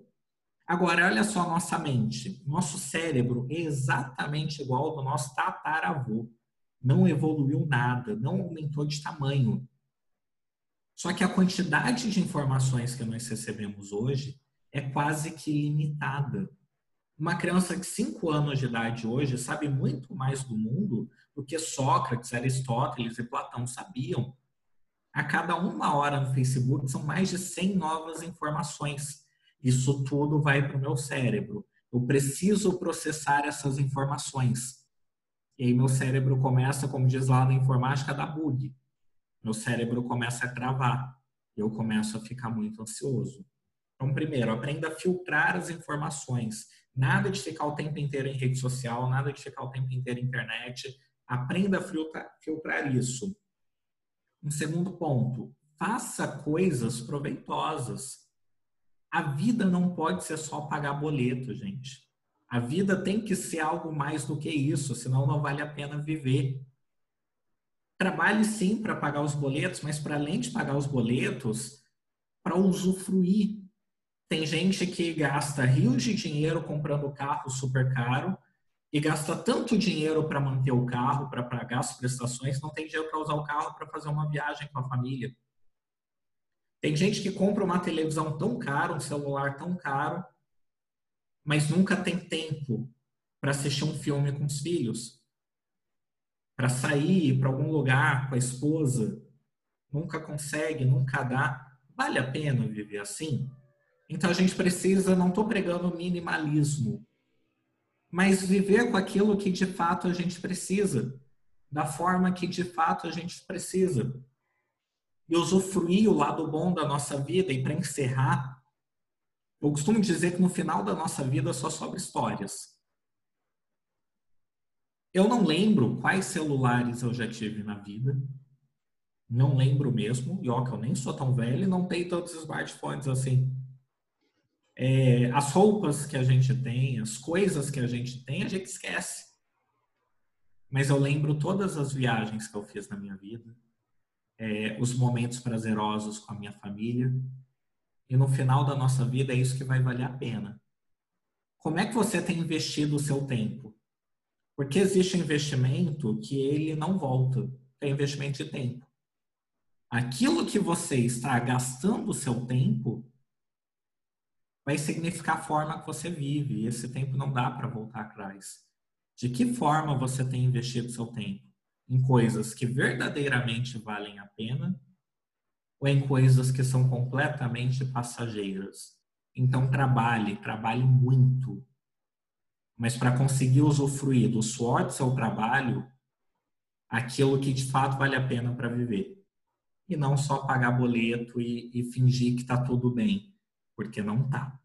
Agora, olha só a nossa mente. Nosso cérebro é exatamente igual ao do nosso tataravô. Não evoluiu nada, não aumentou de tamanho. Só que a quantidade de informações que nós recebemos hoje é quase que limitada. Uma criança de 5 anos de idade hoje sabe muito mais do mundo do que Sócrates, Aristóteles e Platão sabiam. A cada uma hora no Facebook são mais de 100 novas informações. Isso tudo vai para o meu cérebro. Eu preciso processar essas informações. E aí meu cérebro começa, como diz lá na informática, da bug. Meu cérebro começa a travar. Eu começo a ficar muito ansioso. Então, primeiro, aprenda a filtrar as informações. Nada de ficar o tempo inteiro em rede social, nada de ficar o tempo inteiro na internet. Aprenda a filtrar, isso. Um segundo ponto, faça coisas proveitosas. A vida não pode ser só pagar boleto, gente. A vida tem que ser algo mais do que isso, senão não vale a pena viver. Trabalhe sim para pagar os boletos, mas para além de pagar os boletos, para usufruir. Tem gente que gasta rios de dinheiro comprando carro super caro e gasta tanto dinheiro para manter o carro, para pagar as prestações, não tem dinheiro para usar o carro para fazer uma viagem com a família. Tem gente que compra uma televisão tão cara, um celular tão caro, mas nunca tem tempo para assistir um filme com os filhos, para sair para algum lugar com a esposa, nunca consegue, nunca dá. Vale a pena viver assim? Então a gente precisa, não estou pregando minimalismo, mas viver com aquilo que de fato a gente precisa, da forma que de fato a gente precisa e usufruir o lado bom da nossa vida. E para encerrar, eu costumo dizer que no final da nossa vida só sobra histórias. Eu não lembro quais celulares eu já tive na vida. Não lembro mesmo. E ó, que eu nem sou tão velho e não tenho tantos smartphones assim. É, as roupas que a gente tem, as coisas que a gente tem, a gente esquece. Mas eu lembro todas as viagens que eu fiz na minha vida é, os momentos prazerosos com a minha família. E no final da nossa vida é isso que vai valer a pena. Como é que você tem investido o seu tempo? Porque existe investimento que ele não volta, é investimento de tempo. Aquilo que você está gastando o seu tempo vai significar a forma que você vive. E esse tempo não dá para voltar atrás. De que forma você tem investido seu tempo? em coisas que verdadeiramente valem a pena ou em coisas que são completamente passageiras. Então trabalhe, trabalhe muito. Mas para conseguir usufruir do suor do seu trabalho, aquilo que de fato vale a pena para viver. E não só pagar boleto e, e fingir que está tudo bem, porque não está.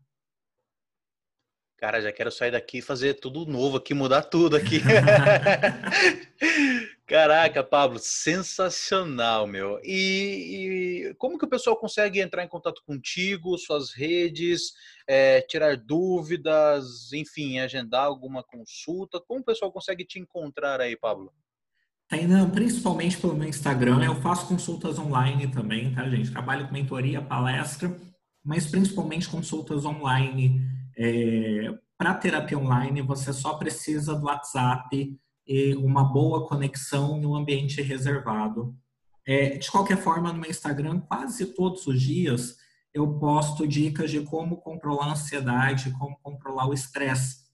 Cara, já quero sair daqui e fazer tudo novo aqui, mudar tudo aqui. Caraca, Pablo, sensacional, meu. E, e, como que o pessoal consegue entrar em contato contigo, suas redes, é, tirar dúvidas, enfim, agendar alguma consulta? Como o pessoal consegue te encontrar aí, Pablo? Ainda, principalmente pelo meu Instagram, eu faço consultas online também, tá, gente? Trabalho com mentoria, palestra, mas principalmente consultas online. É, Para terapia online, você só precisa do WhatsApp e uma boa conexão em um ambiente reservado. É, de qualquer forma, no meu Instagram, quase todos os dias, eu posto dicas de como controlar a ansiedade, como controlar o estresse.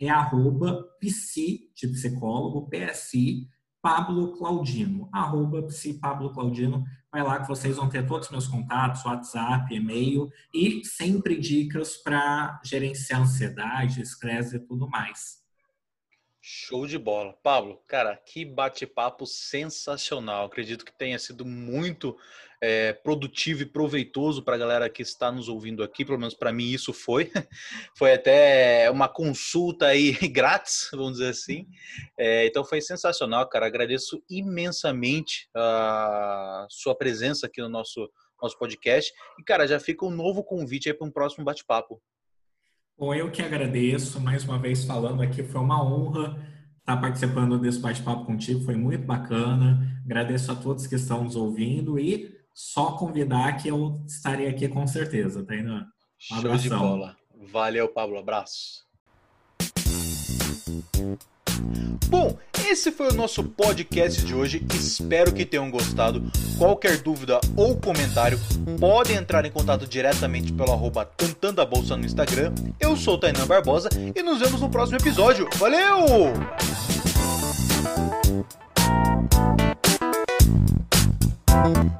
É arroba psi, de psicólogo, PSI, Pablo Claudino. Arroba Pablo Claudino. Vai lá que vocês vão ter todos os meus contatos, WhatsApp, e-mail e sempre dicas para gerenciar ansiedade, estresse e tudo mais. Show de bola. Pablo, cara, que bate-papo sensacional. Acredito que tenha sido muito é, produtivo e proveitoso para a galera que está nos ouvindo aqui, pelo menos para mim isso foi. Foi até uma consulta aí grátis, vamos dizer assim. É, então foi sensacional, cara. Agradeço imensamente a sua presença aqui no nosso, nosso podcast. E, cara, já fica um novo convite aí para um próximo bate-papo. Bom, eu que agradeço, mais uma vez falando aqui, foi uma honra estar participando desse bate-papo contigo, foi muito bacana. Agradeço a todos que estão nos ouvindo e só convidar que eu estarei aqui com certeza, tá indo? Um Show de bola. Valeu, Pablo. Abraço. Bom, esse foi o nosso podcast de hoje. Espero que tenham gostado. Qualquer dúvida ou comentário, podem entrar em contato diretamente pelo arroba Cantando a Bolsa no Instagram. Eu sou o Tainan Barbosa e nos vemos no próximo episódio. Valeu! Thank